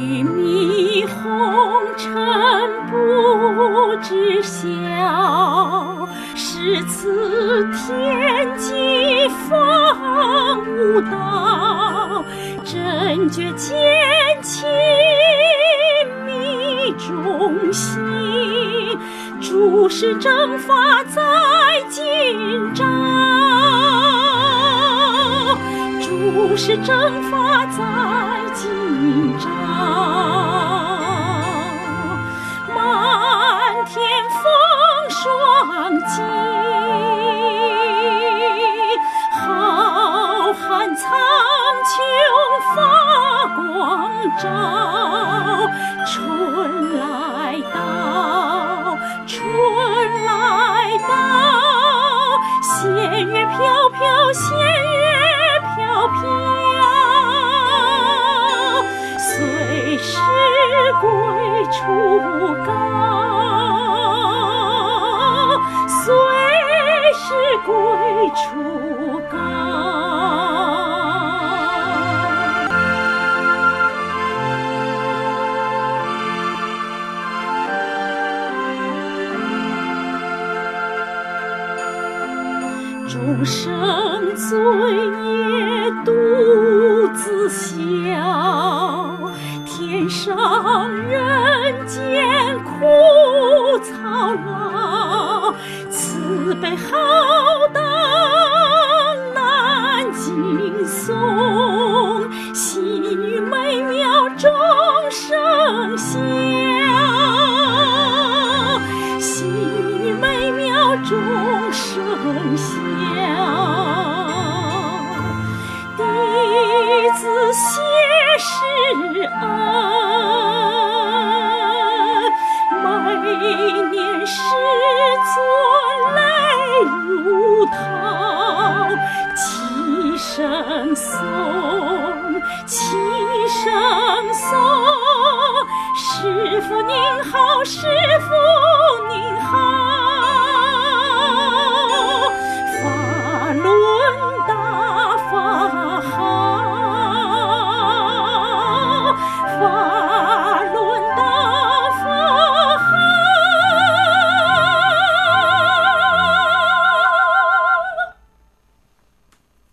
欲觅红尘不知晓，是此天机方悟道，真觉剑气迷中心，诸事正法在。是蒸发在今朝。满天风霜尽，浩瀚苍穹发光照。春来到，春来到，仙乐飘飘仙，高虽是归处高众生尊严人间苦操劳。慈悲浩荡难尽颂，细语美妙众生笑，细语美妙众生笑，师尊泪如涛，齐声颂，齐声颂。师傅您好，师傅。